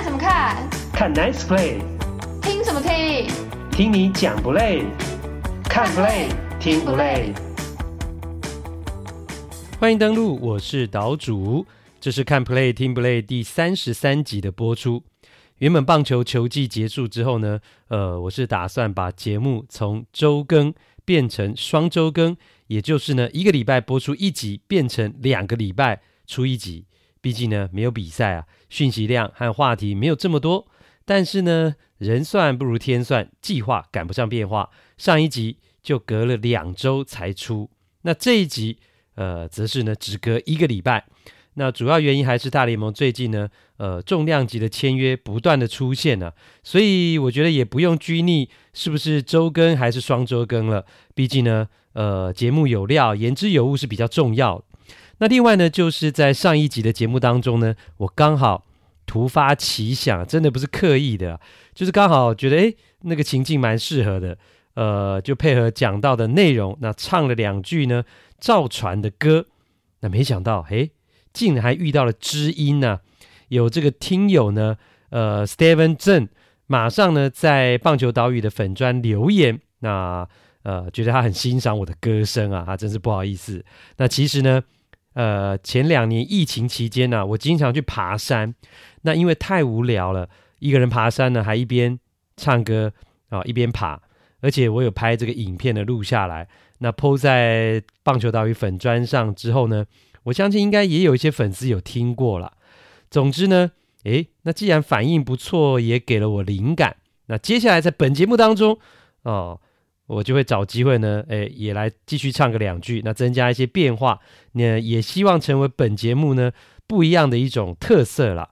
看什么看？看 Nice Play。听什么听？听你讲不累？看 Play 听不累？欢迎登录，我是岛主，这是看 Play 听不累第三十三集的播出。原本棒球球季结束之后呢，呃，我是打算把节目从周更变成双周更，也就是呢一个礼拜播出一集，变成两个礼拜出一集。毕竟呢没有比赛啊，讯息量和话题没有这么多。但是呢，人算不如天算，计划赶不上变化。上一集就隔了两周才出，那这一集呃，则是呢只隔一个礼拜。那主要原因还是大联盟最近呢，呃，重量级的签约不断的出现呢、所以我觉得也不用拘泥是不是周更还是双周更了，毕竟呢，呃，节目有料，言之有物是比较重要。那另外呢，就是在上一集的节目当中呢，我刚好突发奇想，真的不是刻意的、就是刚好觉得诶，那个情境蛮适合的，呃，就配合讲到的内容，那唱了两句呢，赵传的歌，那没想到诶。竟然还遇到了知音呢、有这个听友呢，呃，Steven 郑，马上呢在棒球岛屿的粉砖留言，那呃觉得他很欣赏我的歌声啊，他真是不好意思。那其实呢，呃，前两年疫情期间呢、我经常去爬山，那因为太无聊了，一个人爬山呢，还一边唱歌啊，一边爬，而且我有拍这个影片的录下来，那 po 在棒球岛屿粉砖上之后呢。我相信应该也有一些粉丝有听过了。总之呢，诶，那既然反应不错，也给了我灵感。那接下来在本节目当中，哦，我就会找机会呢，诶，也来继续唱个两句，那增加一些变化。那也希望成为本节目呢不一样的一种特色啦。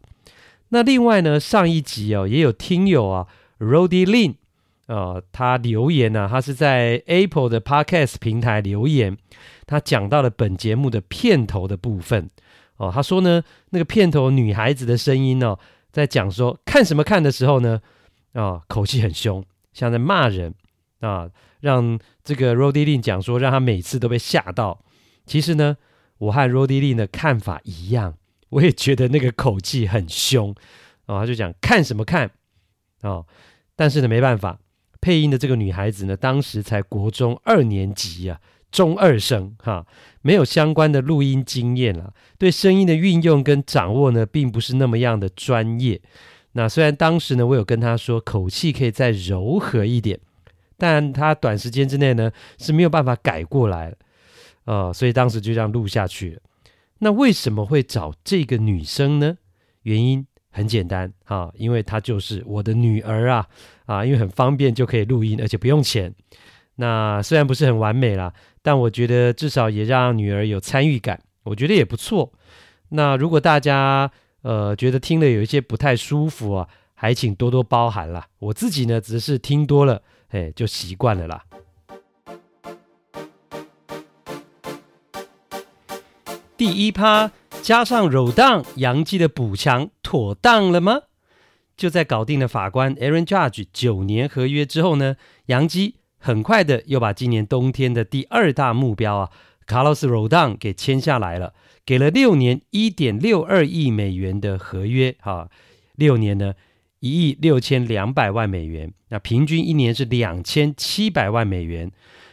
那另外呢，上一集哦也有听友啊，Rody Lin。呃，他留言呢、他是在 Apple 的 Podcast 平台留言，他讲到了本节目的片头的部分。哦、他说呢，那个片头女孩子的声音、哦，在讲说看什么看的时候呢，啊、口气很凶，像在骂人啊、让这个 Rody Lin 讲说，让他每次都被吓到。其实呢，我和 Rody Lin 的看法一样，我也觉得那个口气很凶啊、呃，他就讲看什么看啊、但是呢，没办法。配音的这个女孩子呢，当时才国中二年级啊，中二生哈，没有相关的录音经验啊，对声音的运用跟掌握呢，并不是那么样的专业。那虽然当时呢，我有跟她说口气可以再柔和一点，但她短时间之内呢是没有办法改过来，呃，所以当时就这样录下去。那为什么会找这个女生呢？原因。很简单啊，因为她就是我的女儿啊啊，因为很方便就可以录音，而且不用钱。那虽然不是很完美啦，但我觉得至少也让女儿有参与感，我觉得也不错。那如果大家呃觉得听了有一些不太舒服啊，还请多多包涵啦。我自己呢只是听多了，哎，就习惯了啦。第一趴。加上柔荡，洋基的补强妥当了吗？就在搞定了法官 Aaron Judge 九年合约之后呢，杨基很快的又把今年冬天的第二大目标啊，Carlos Rodon 给签下来了，给了六年一点六二亿美元的合约，哈、啊，六年呢一亿六千两百万美元，那平均一年是两千七百万美元。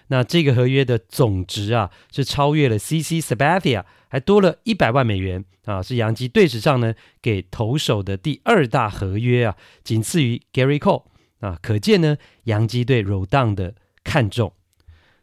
那这个合约的总值啊，是超越了 CC Sabathia，还多了一百万美元啊，是洋基队史上呢给投手的第二大合约啊，仅次于 Gary Cole 啊，可见呢洋基对 Rodon 的看重。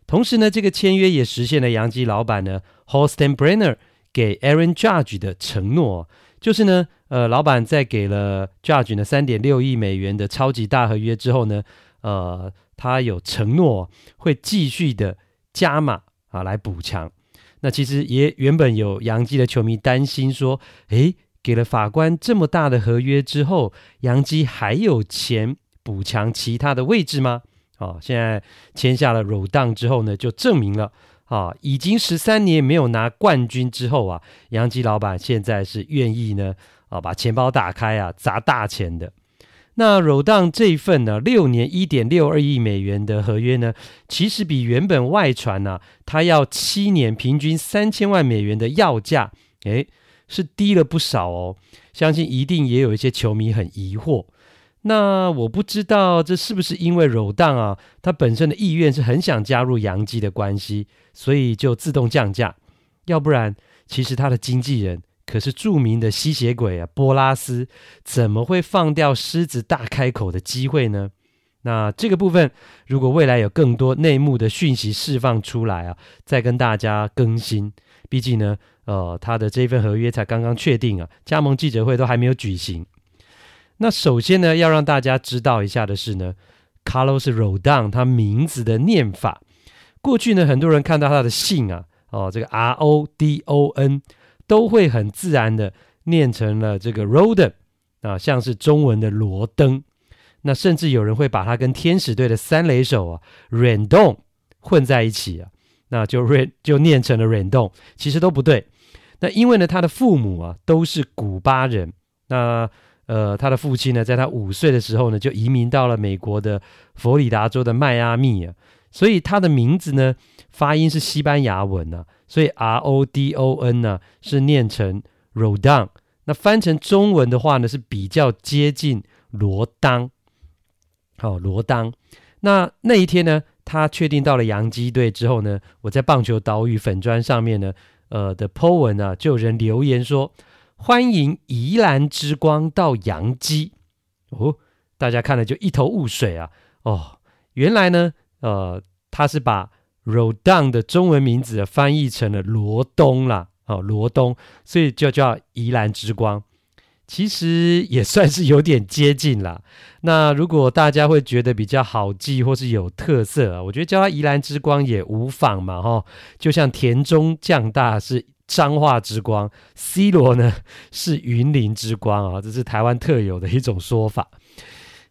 同时呢，这个签约也实现了洋基老板呢 Hal Steinbrenner 给 Aaron Judge 的承诺，就是呢，呃，老板在给了 Judge 呢三点六亿美元的超级大合约之后呢，呃。他有承诺会继续的加码啊，来补强。那其实也原本有洋基的球迷担心说，诶，给了法官这么大的合约之后，洋基还有钱补强其他的位置吗？啊，现在签下了 Rodon 之后呢，就证明了啊，已经十三年没有拿冠军之后啊，杨基老板现在是愿意呢啊，把钱包打开啊，砸大钱的。那 Rodon 这一份呢，六年一点六二亿美元的合约呢，其实比原本外传呢、他要七年平均三千万美元的要价，诶，是低了不少哦。相信一定也有一些球迷很疑惑。那我不知道这是不是因为柔道啊，他本身的意愿是很想加入洋基的关系，所以就自动降价。要不然，其实他的经纪人可是著名的吸血鬼啊，波拉斯，怎么会放掉狮子大开口的机会呢？那这个部分，如果未来有更多内幕的讯息释放出来啊，再跟大家更新。毕竟呢，呃，他的这份合约才刚刚确定啊，加盟记者会都还没有举行。那首先呢，要让大家知道一下的是呢，Carlos Rodon 他名字的念法。过去呢，很多人看到他的姓啊，哦，这个 R O D O N，都会很自然的念成了这个 Rodon 啊，像是中文的罗登。那甚至有人会把他跟天使队的三垒手啊，Rendon 混在一起啊，那就 Ren 就念成了 Rendon，其实都不对。那因为呢，他的父母啊都是古巴人，那。呃，他的父亲呢，在他五岁的时候呢，就移民到了美国的佛里达州的迈阿密啊，所以他的名字呢，发音是西班牙文、啊，所以 R O D O N 呢是念成 Rodon，那翻成中文的话呢，是比较接近罗当。好，罗当。那那一天呢，他确定到了洋基队之后呢，我在棒球岛屿粉砖上面呢，呃的 po 文啊，就有人留言说。欢迎宜兰之光到阳基哦，大家看了就一头雾水啊！哦，原来呢，呃，他是把 Rodon 的中文名字翻译成了罗东啦，哦，罗东，所以就叫宜兰之光。其实也算是有点接近啦。那如果大家会觉得比较好记或是有特色啊，我觉得叫他宜兰之光也无妨嘛，哈、就像田中将大是。彰化之光，C 罗呢是云林之光啊，这是台湾特有的一种说法。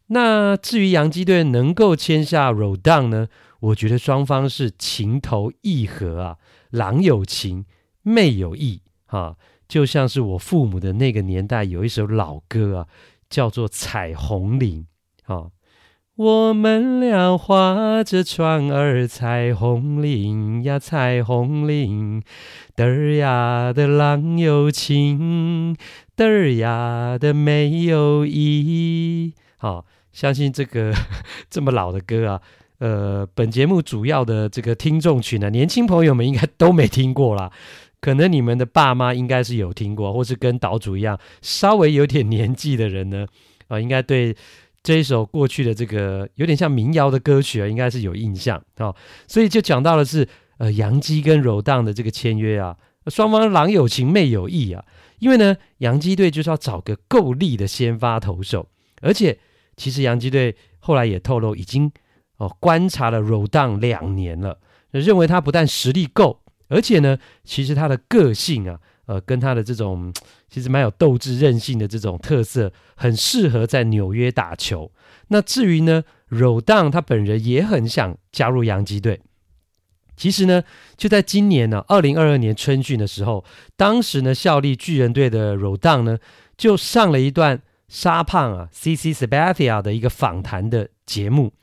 那至于洋基队能够签下 Rodon 呢，我觉得双方是情投意合啊，郎有情，妹有意啊，就像是我父母的那个年代有一首老歌啊，叫做《彩虹岭》啊。我们俩划着船儿，彩虹岭呀，彩虹岭，嘚儿呀的郎有情，嘚儿呀的没有意。好，相信这个 这么老的歌啊，呃，本节目主要的这个听众群呢，年轻朋友们应该都没听过啦。可能你们的爸妈应该是有听过，或是跟岛主一样稍微有点年纪的人呢，啊、呃，应该对。这一首过去的这个有点像民谣的歌曲啊，应该是有印象啊、所以就讲到的是呃，杨基跟柔道的这个签约啊，双方郎有情妹有意啊，因为呢，杨基队就是要找个够力的先发投手，而且其实杨基队后来也透露已经哦观察了柔道两年了，认为他不但实力够，而且呢，其实他的个性啊。呃，跟他的这种其实蛮有斗志、韧性的这种特色，很适合在纽约打球。那至于呢，Rodon 他本人也很想加入洋基队。其实呢，就在今年呢，二零二二年春训的时候，当时呢，效力巨人队的 Rodon 呢，就上了一段沙胖啊，CC Sabathia 的一个访谈的节目。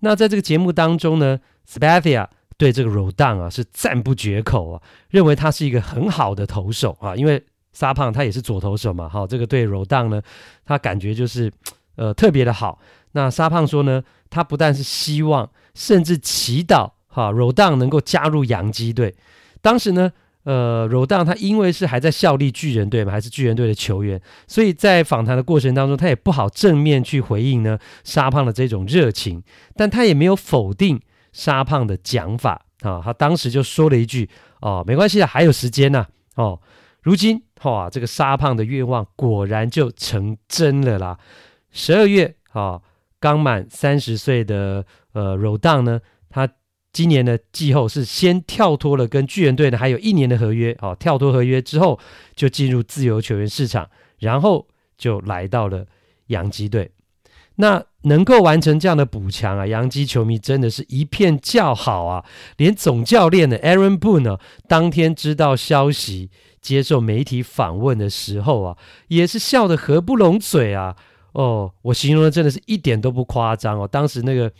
那在这个节目当中呢，Sabathia 对这个 Rodon 啊是赞不绝口啊，认为他是一个很好的投手啊，因为沙胖他也是左投手嘛，好，这个对 Rodon 呢，他感觉就是呃特别的好。那沙胖说呢，他不但是希望，甚至祈祷哈 Rodon 能够加入洋基队。当时呢，呃 Rodon 他因为是还在效力巨人队嘛，还是巨人队的球员，所以在访谈的过程当中，他也不好正面去回应呢沙胖的这种热情，但他也没有否定。沙胖的讲法啊，他当时就说了一句：“哦，没关系的，还有时间呢。”哦，如今哇，这个沙胖的愿望果然就成真了啦！十二月啊，刚满三十岁的呃 Rodon 呢，他今年的季后是先跳脱了跟巨人队呢还有一年的合约哦，跳脱合约之后就进入自由球员市场，然后就来到了洋基队。那能够完成这样的补强啊，洋基球迷真的是一片叫好啊！连总教练的 Aaron Boone 呢，当天知道消息，接受媒体访问的时候啊，也是笑得合不拢嘴啊！哦，我形容的真的是一点都不夸张哦。当时那个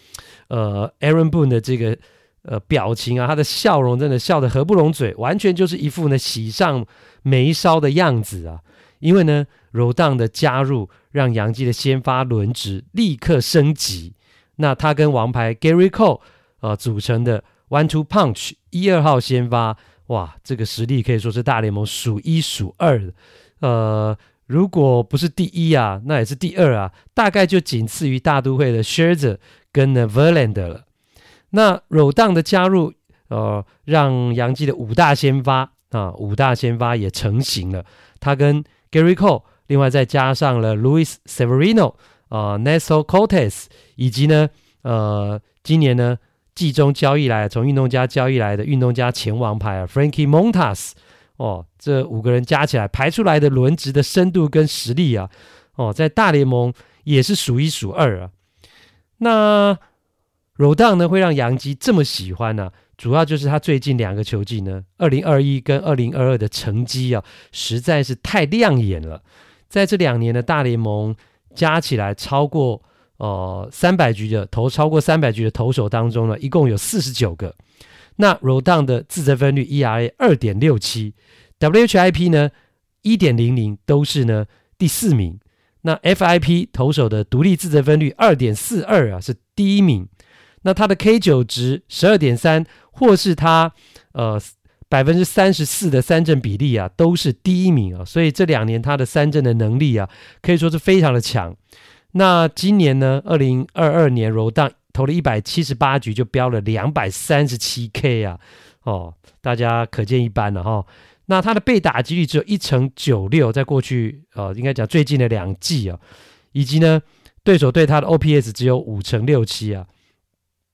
呃 Aaron Boone 的这个呃表情啊，他的笑容真的笑得合不拢嘴，完全就是一副呢喜上眉梢的样子啊。因为呢，Rodon 的加入让洋基的先发轮值立刻升级。那他跟王牌 Gary Cole 呃组成的 One Two Punch 一二号先发，哇，这个实力可以说是大联盟数一数二的。呃，如果不是第一啊，那也是第二啊，大概就仅次于大都会的 Scherzer 跟呢 Verlander 了。那 Rodon 的加入，呃，让杨基的五大先发啊，五大先发也成型了。他跟 Gary Cole，另外再加上了 Louis Severino 啊、Nestor Cortes，以及呢，呃，今年呢季中交易来从运动家交易来的运动家前王牌啊 Frankie Montas，哦，这五个人加起来排出来的轮值的深度跟实力啊，哦，在大联盟也是数一数二啊。那 Rodon 呢会让杨基这么喜欢呢、主要就是他最近两个球季呢，二零二一跟二零二二的成绩啊，实在是太亮眼了。在这两年的大联盟加起来超过呃三百局的投超过三百局的投手当中呢，一共有四十九个。那 Rodon 的自责分率 ERA 二点六七，WHIP 呢一点零零都是呢第四名。那 FIP 投手的独立自责分率二点四二啊是第一名。那他的 K 九值十二点三。或是他呃百分之三十四的三振比例啊，都是第一名啊，所以这两年他的三振的能力啊，可以说是非常的强。那今年呢，二零二二年 Rodon 投了一百七十八局就飙了两百三十七 K 啊，哦，大家可见一斑了哈、那他的被打击率只有一成九六，在过去呃应该讲最近的两季啊，以及呢对手对他的 OPS 只有五成六七啊，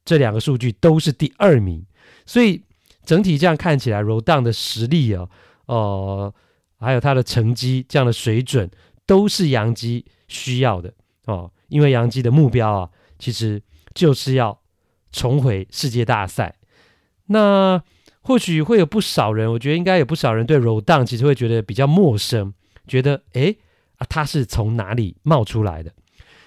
这两个数据都是第二名。所以整体这样看起来，Rodon 的实力啊，呃，还有他的成绩这样的水准，都是洋基需要的。哦。因为杨基的目标啊，其实就是要重回世界大赛。那或许会有不少人，我觉得应该有不少人对 Rodon 其实会觉得比较陌生，觉得诶啊，他是从哪里冒出来的？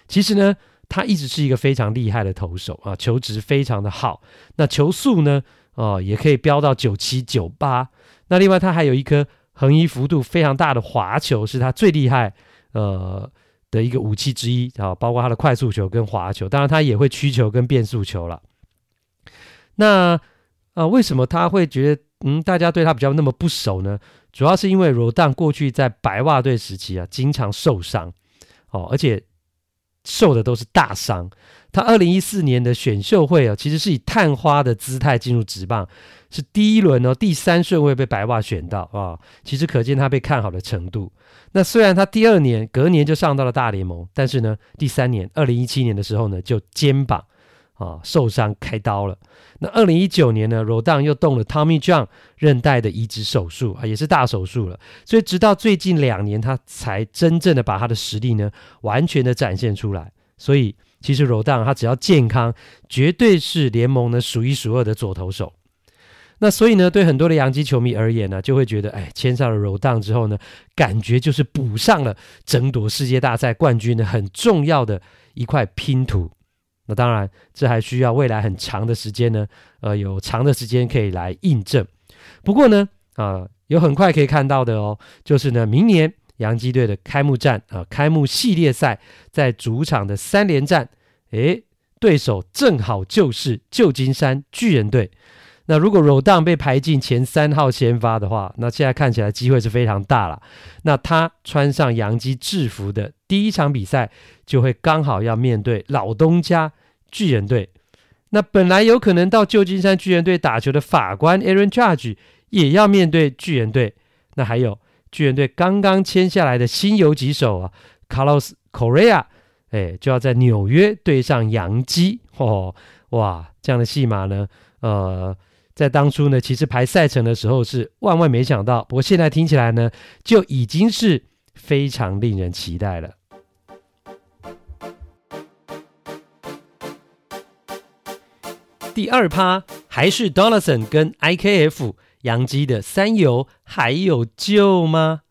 其实呢，他一直是一个非常厉害的投手啊，球质非常的好，那球速呢？哦，也可以飙到九七九八。那另外，他还有一颗横移幅度非常大的滑球，是他最厉害呃的一个武器之一啊。包括他的快速球跟滑球，当然他也会曲球跟变速球了。那啊、为什么他会觉得嗯，大家对他比较那么不熟呢？主要是因为 Rodon 过去在白袜队时期啊，经常受伤哦，而且受的都是大伤。他二零一四年的选秀会啊，其实是以探花的姿态进入职棒，是第一轮哦，第三顺位被白袜选到啊，其实可见他被看好的程度。那虽然他第二年隔年就上到了大联盟，但是呢，第三年二零一七年的时候呢，就肩膀啊受伤开刀了。那二零一九年呢罗当又动了 Tommy John 韧带的移植手术啊，也是大手术了。所以直到最近两年，他才真正的把他的实力呢完全的展现出来。所以。其实罗当他只要健康，绝对是联盟呢数一数二的左投手。那所以呢，对很多的洋基球迷而言呢，就会觉得，哎，签上了柔当之后呢，感觉就是补上了争夺世界大赛冠军的很重要的一块拼图。那当然，这还需要未来很长的时间呢，呃，有长的时间可以来印证。不过呢，啊、有很快可以看到的哦，就是呢，明年。洋基队的开幕战啊，开幕系列赛在主场的三连战，诶，对手正好就是旧金山巨人队。那如果 Rodon 被排进前三号先发的话，那现在看起来机会是非常大了。那他穿上洋基制服的第一场比赛，就会刚好要面对老东家巨人队。那本来有可能到旧金山巨人队打球的法官 Aaron Judge 也要面对巨人队。那还有。巨人队刚刚签下来的新游击手啊，Carlos Correa，哎，就要在纽约对上洋基，哦，哇，这样的戏码呢，呃，在当初呢，其实排赛程的时候是万万没想到，不过现在听起来呢，就已经是非常令人期待了。第二趴还是 Donaldson 跟 IKF。洋基的三游还有救吗？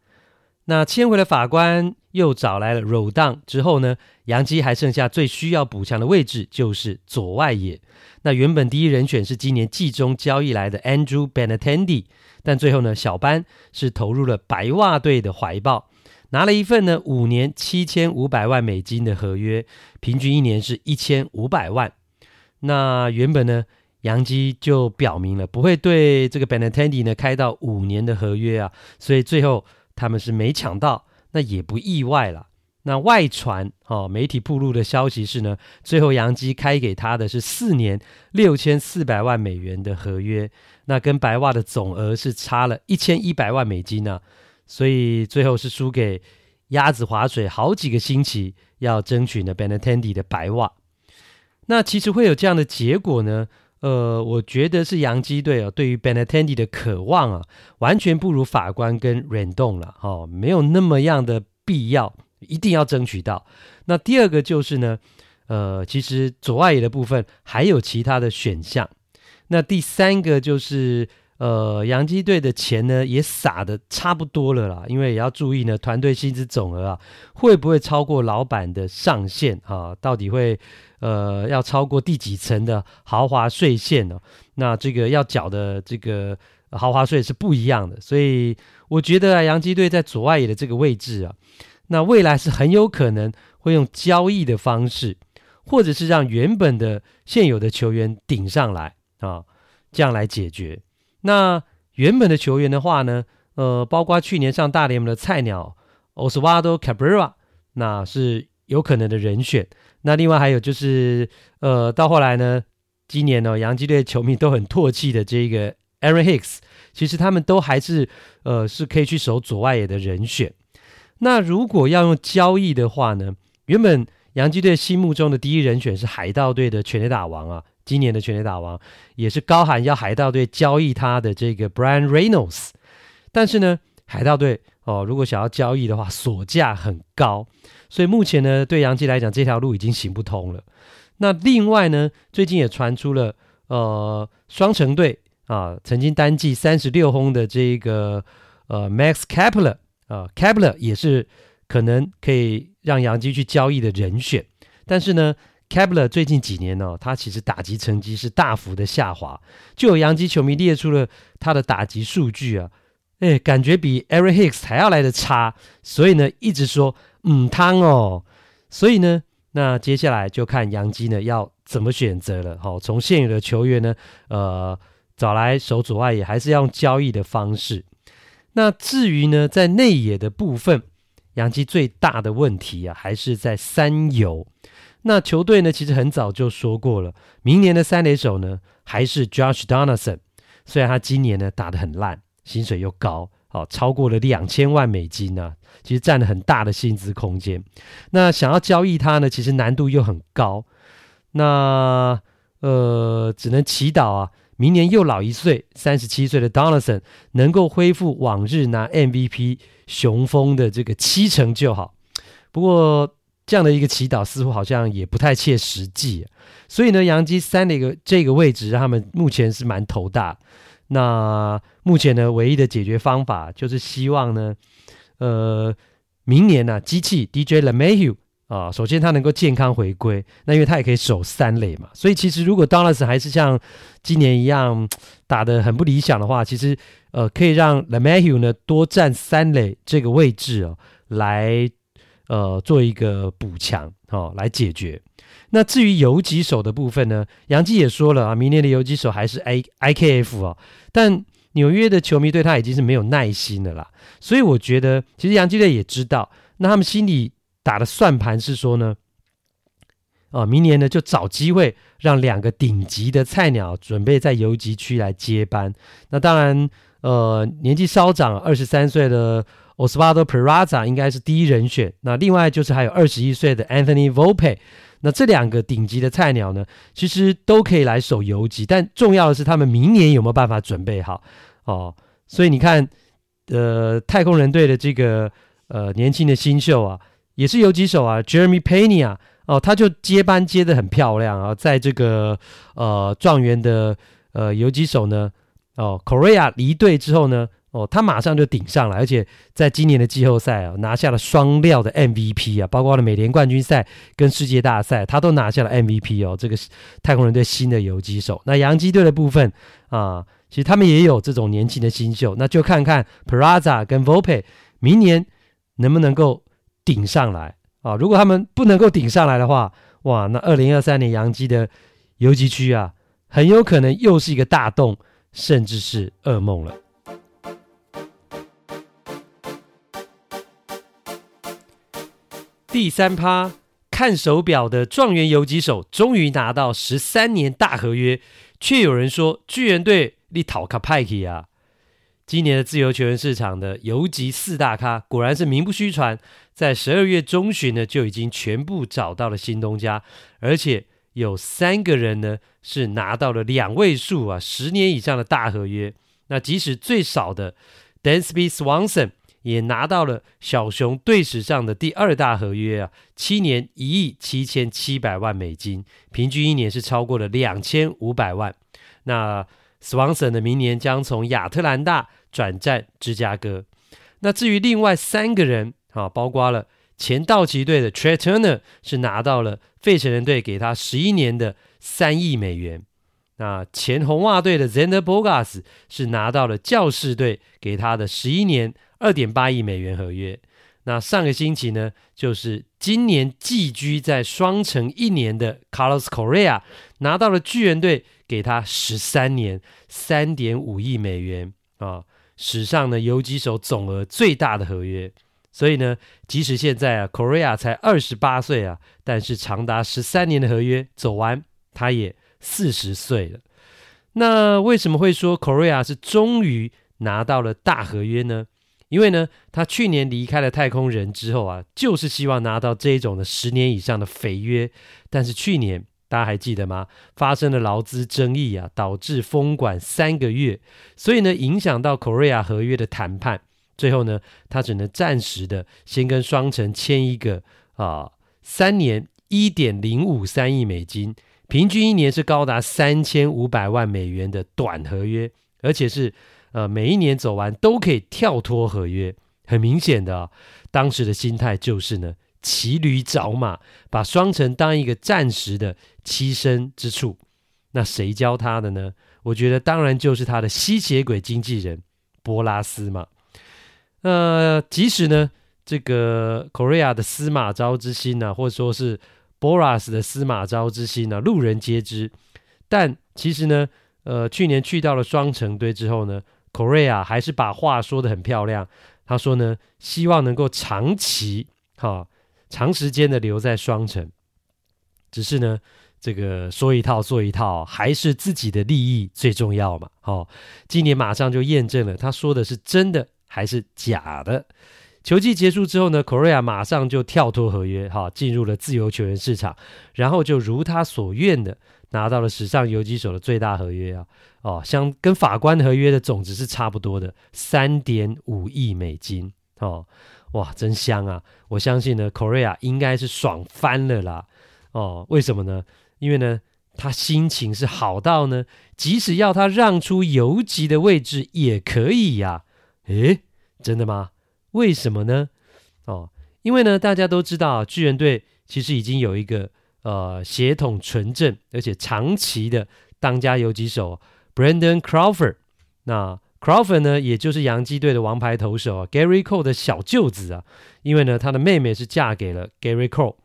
那签回了法官又找来了 Rodon 之后呢，洋基还剩下最需要补强的位置就是左外野。那原本第一人选是今年季中交易来的 Andrew Benintendi，但最后呢，小班是投入了白袜队的怀抱，拿了一份呢五年七千五百万美金的合约，平均一年是一千五百万。那原本呢，洋基就表明了不会对这个 Benintendi 呢开到五年的合约啊，所以最后他们是没抢到，那也不意外了。那外传哦，媒体曝露的消息是呢，最后洋基开给他的是四年六千四百万美元的合约，那跟白袜的总额是差了一千一百万美金呢、啊，所以最后是输给鸭子划水好几个星期要争取呢 Benintendi 的白袜。那其实会有这样的结果呢？呃，我觉得是洋基队啊，对于 Benintendi 的渴望啊，完全不如法官跟 Rendon 了，哈、哦，没有那么样的必要，一定要争取到。那第二个就是呢，呃，其实左外野的部分还有其他的选项。那第三个就是。呃，洋基队的钱呢也撒得差不多了啦，因为也要注意呢，团队薪资总额啊会不会超过老板的上限啊？到底会呃要超过第几层的豪华税线、哦？那这个要缴的这个豪华税是不一样的，所以我觉得啊，洋基队在左外野的这个位置啊，那未来是很有可能会用交易的方式，或者是让原本的现有的球员顶上来啊，这样来解决。那原本的球员的话呢，呃，包括去年上大联盟的菜鸟 Oswaldo Cabrera，那是有可能的人选。那另外还有就是，呃，到后来呢，今年呢，洋基队球迷都很唾弃的这个 Aaron Hicks，其实他们都还是呃是可以去守左外野的人选。那如果要用交易的话呢，原本洋基队心目中的第一人选是海盗队的全垒打王啊。今年的全垒打王也是高喊要海盗队交易他的这个 Brian Reynolds，但是呢，海盗队哦，如果想要交易的话，索价很高，所以目前呢，对杨基来讲，这条路已经行不通了。那另外呢，最近也传出了呃，双城队啊，曾经单季三十六轰的这个呃 Max Kepler 啊，Kepler 也是可能可以让杨基去交易的人选，但是呢。Kepler 最近几年呢、他其实打击成绩是大幅的下滑，就有洋基球迷列出了他的打击数据啊，哎，感觉比 Aaron Hicks 还要来的差，所以呢，一直说嗯汤哦，所以呢，那接下来就看杨基呢要怎么选择了。好、哦，从现有的球员呢，呃，找来守左外野，还是要用交易的方式。那至于呢，在内野的部分，杨基最大的问题啊，还是在三游。那球队呢，其实很早就说过了，明年的三垒手呢还是 Josh Donaldson。虽然他今年呢打得很烂，薪水又高，哦，超过了两千万美金呢，其实占了很大的薪资空间。那想要交易他呢，其实难度又很高。那呃，只能祈祷啊，明年又老一岁，三十七岁的 Donaldson 能够恢复往日拿 MVP 雄风的这个七成就好。不过。这样的一个祈祷似乎好像也不太切实际，所以呢，杨基三的一个这个位置，他们目前是蛮头大。那目前呢，唯一的解决方法就是希望呢，呃，明年呢、啊，机器 DJ l e m a h u 啊，首先他能够健康回归，那因为他也可以守三垒嘛。所以其实如果 Donald 还是像今年一样打得很不理想的话，其实呃，可以让 l e m a h u 呢多占三垒这个位置哦，来。呃，做一个补强，哦，来解决。那至于游击手的部分呢，杨基也说了啊，明年的游击手还是 I IKF 哦，但纽约的球迷对他已经是没有耐心的啦。所以我觉得，其实杨基队也知道，那他们心里打的算盘是说呢，啊，明年呢就找机会让两个顶级的菜鸟准备在游击区来接班。那当然，呃，年纪稍长，二十三岁的。Osvaldo Peraza 应该是第一人选，那另外就是还有二十一岁的 Anthony Volpe，那这两个顶级的菜鸟呢，其实都可以来守游击，但重要的是他们明年有没有办法准备好哦。所以你看，呃，太空人队的这个呃年轻的新秀啊，也是游击手啊，Jeremy Pena 哦，他就接班接的很漂亮啊，在这个呃状元的呃游击手呢，哦，Correa 离队之后呢。哦，他马上就顶上了，而且在今年的季后赛啊，拿下了双料的 MVP 啊，包括了美联冠军赛跟世界大赛，他都拿下了 MVP 哦。这个是太空人队新的游击手。那洋基队的部分啊，其实他们也有这种年轻的新秀，那就看看 p r a z a 跟 Volpe 明年能不能够顶上来啊。如果他们不能够顶上来的话，哇，那二零二三年洋基的游击区啊，很有可能又是一个大洞，甚至是噩梦了。第三趴，看手表的状元游击手终于拿到十三年大合约，却有人说巨人队你讨卡派克啊！今年的自由球员市场的游击四大咖果然是名不虚传，在十二月中旬呢就已经全部找到了新东家，而且有三个人呢是拿到了两位数啊十年以上的大合约，那即使最少的 Dansby Swanson。也拿到了小熊队史上的第二大合约啊，七年一亿七千七百万美金，平均一年是超过了两千五百万。那 Swanson 的明年将从亚特兰大转战芝加哥。那至于另外三个人啊，包括了前道奇队的 Trea Turner 是拿到了费城人队给他十一年的三亿美元。那前红袜队的 Zander Bogas 是拿到了教士队给他的十一年。二点八亿美元合约。那上个星期呢，就是今年寄居在双城一年的 Carlos Correa 拿到了巨人队给他十三年三点五亿美元啊，史上呢游击手总额最大的合约。所以呢，即使现在啊 Correa 才二十八岁啊，但是长达十三年的合约走完，他也四十岁了。那为什么会说 Correa 是终于拿到了大合约呢？因为呢，他去年离开了太空人之后啊，就是希望拿到这种的十年以上的肥约。但是去年大家还记得吗？发生了劳资争议啊，导致封管三个月，所以呢，影响到 Correa 合约的谈判。最后呢，他只能暂时的先跟双城签一个啊三年一点零五三亿美金，平均一年是高达三千五百万美元的短合约，而且是。呃，每一年走完都可以跳脱合约，很明显的啊，当时的心态就是呢，骑驴找马，把双城当一个暂时的栖身之处。那谁教他的呢？我觉得当然就是他的吸血鬼经纪人波拉斯嘛。呃，即使呢，这个 Correa 的司马昭之心呢、或者说是 Boras 的司马昭之心呢、路人皆知。但其实呢，呃，去年去到了双城堆之后呢。Corea 还是把话说得很漂亮，他说呢，希望能够长期哈、长时间的留在双城，只是呢，这个说一套做一套，还是自己的利益最重要嘛。好、哦，今年马上就验证了他说的是真的还是假的。球季结束之后呢，Correa 马上就跳脱合约，哈、进入了自由球员市场，然后就如他所愿的。拿到了史上游击手的最大合约啊，哦，像跟法官合约的总值是差不多的，三点五亿美金哦，哇，真香啊！我相信呢，Correa 应该是爽翻了啦，哦，为什么呢？因为呢，他心情是好到呢，即使要他让出游击的位置也可以呀、啊，诶，真的吗？为什么呢？哦，因为呢，大家都知道巨人队其实已经有一个。呃，协同纯正，而且长期的当家游击手 Brandon Crawford。那 Crawford 呢，也就是洋基队的王牌投手啊，Gary Cole 的小舅子啊。因为呢，他的妹妹是嫁给了 Gary Cole。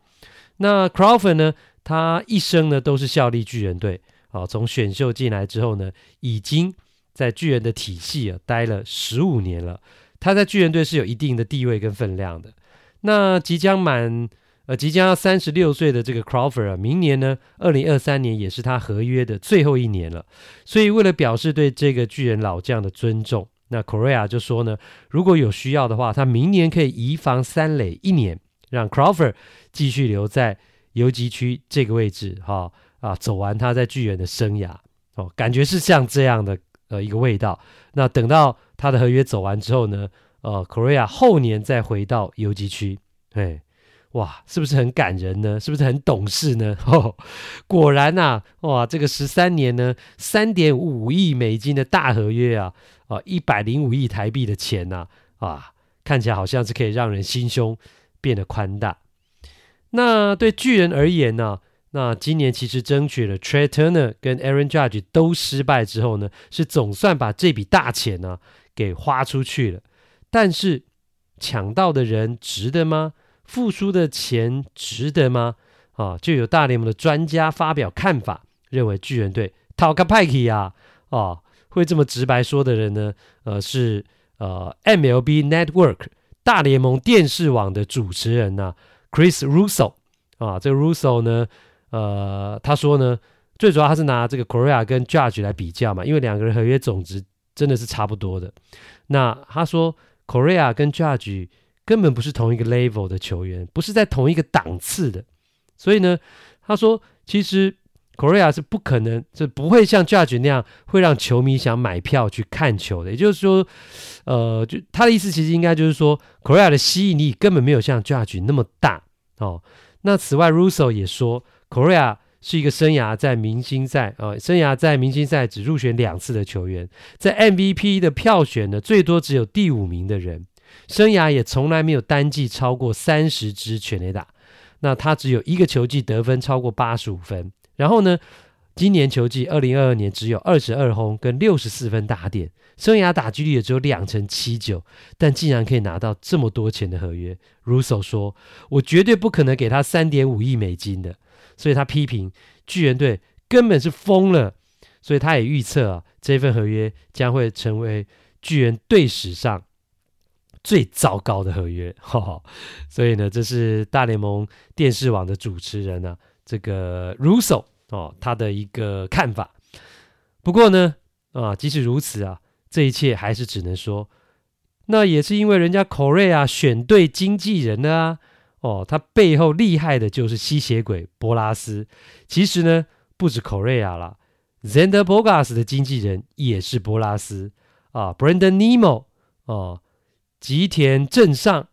那 Crawford 呢，他一生呢都是效力巨人队啊。从选秀进来之后呢，已经在巨人的体系啊待了十五年了。他在巨人队是有一定的地位跟分量的。那即将满。呃，即将要三十六岁的这个 Crawford 啊，明年呢，二零二三年也是他合约的最后一年了。所以为了表示对这个巨人老将的尊重，那 Correa 就说呢，如果有需要的话，他明年可以移防三垒一年，让 Crawford 继续留在游击区这个位置，哈、啊，走完他在巨人的生涯。哦，感觉是像这样的呃一个味道。那等到他的合约走完之后呢，呃，Correa 后年再回到游击区，哎。哇，是不是很感人呢？是不是很懂事呢？哦，果然呐、哇，这个十三年呢，三点五亿美金的大合约啊，啊一百零五亿台币的钱呐啊，看起来好像是可以让人心胸变得宽大。那对巨人而言呢，那今年其实争取了 Tre Turner 跟 Aaron Judge 都失败之后呢，是总算把这笔大钱呢给花出去了。但是抢到的人值得吗？付出的钱值得吗？啊，就有大联盟的专家发表看法，认为巨人队讨个派气啊！啊，会这么直白说的人呢，呃，是呃 MLB Network 大联盟电视网的主持人呢、啊、Chris Russo 啊，这个 Russo 呢，呃，他说呢，最主要他是拿这个 Correa 跟 Judge 来比较嘛，因为两个人合约总值真的是差不多的。那他说 Correa 跟 Judge 根本不是同一个 level 的球员，不是在同一个档次的。所以呢，他说，其实 Correa 是不可能，是不会像 Judge 那样会让球迷想买票去看球的。也就是说，呃，就他的意思其实应该就是说，Correa 的吸引力根本没有像 Judge 那么大哦。那此外，Russo 也说，Correa 是一个生涯在明星赛啊、生涯在明星赛只入选两次的球员，在 MVP 的票选呢，最多只有第五名的人，生涯也从来没有单季超过三十支全垒打。那他只有一个球季得分超过八十五分，然后呢，今年球季二零二二年只有二十二轰跟六十四分打点，生涯打击率也只有两成七九，但竟然可以拿到这么多钱的合约。Russo 说：“我绝对不可能给他三点五亿美金的。”所以他批评巨人队根本是疯了，所以他也预测啊，这份合约将会成为巨人队史上。最糟糕的合约，哈哈，所以呢，这是大联盟电视网的主持人呢、啊，这个 Russo 哦，他的一个看法。不过呢，啊，即使如此啊，这一切还是只能说，那也是因为人家 Correa 选对经纪人了啊，哦，他背后厉害的就是吸血鬼波拉斯。其实呢，不止 Correa 啦 z e n d e r Bogas 的经纪人也是波拉斯啊，Brandon Nimmo 哦。吉田正尚、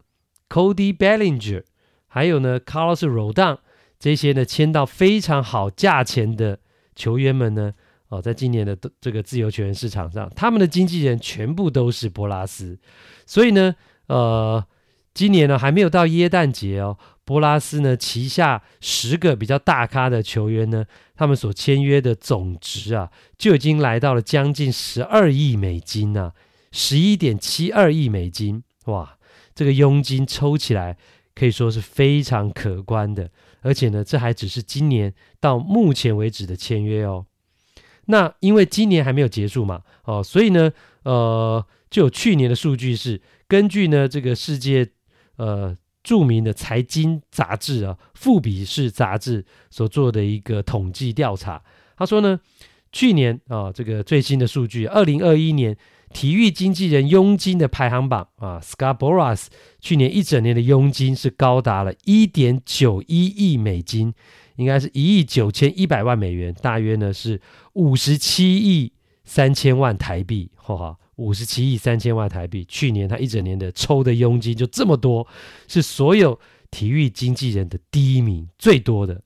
Cody Bellinger，还有呢，Carlos Rodon 这些呢签到非常好价钱的球员们呢，哦，在今年的这个自由球员市场上，他们的经纪人全部都是波拉斯。所以呢，呃，今年呢还没有到耶诞节哦，波拉斯呢旗下十个比较大咖的球员呢，他们所签约的总值啊，就已经来到了将近十二亿美金呢、十一点七二亿美金，哇！这个佣金抽起来可以说是非常可观的，而且呢，这还只是今年到目前为止的签约哦。那因为今年还没有结束嘛，哦，所以呢，呃，就有去年的数据是根据呢这个世界呃著名的财经杂志啊《富比士》杂志所做的一个统计调查，他说呢，去年啊、这个最新的数据，二零二一年。体育经纪人佣金的排行榜啊，Scott Boras 去年一整年的佣金是高达了一点九一亿美金，应该是一亿九千一百万美元，大约呢是五十七亿三千万台币，哈哈，五十七亿三千万台币。去年他一整年的抽的佣金就这么多，是所有体育经纪人的第一名，最多的。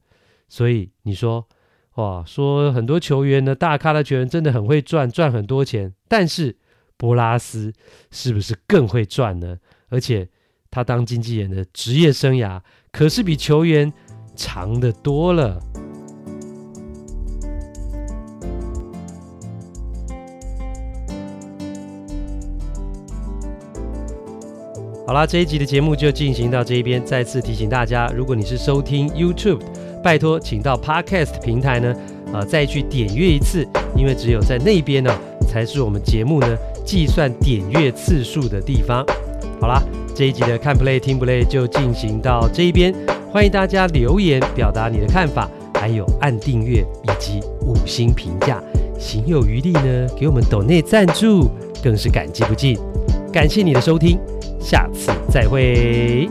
所以你说，哇，说很多球员呢，大咖的球员真的很会赚，赚很多钱，但是。波拉斯是不是更会赚呢？而且他当经纪人的职业生涯可是比球员长得多了。好啦，这一集的节目就进行到这一边。再次提醒大家，如果你是收听 YouTube，拜托请到 Podcast 平台呢，啊、再去点阅一次，因为只有在那边呢，才是我们节目呢。计算点阅次数的地方。好啦，这一集的看 play 听 play 就进行到这一边，欢迎大家留言表达你的看法，还有按订阅以及五星评价，行有余力呢，给我们抖内赞助，更是感激不尽。感谢你的收听，下次再会。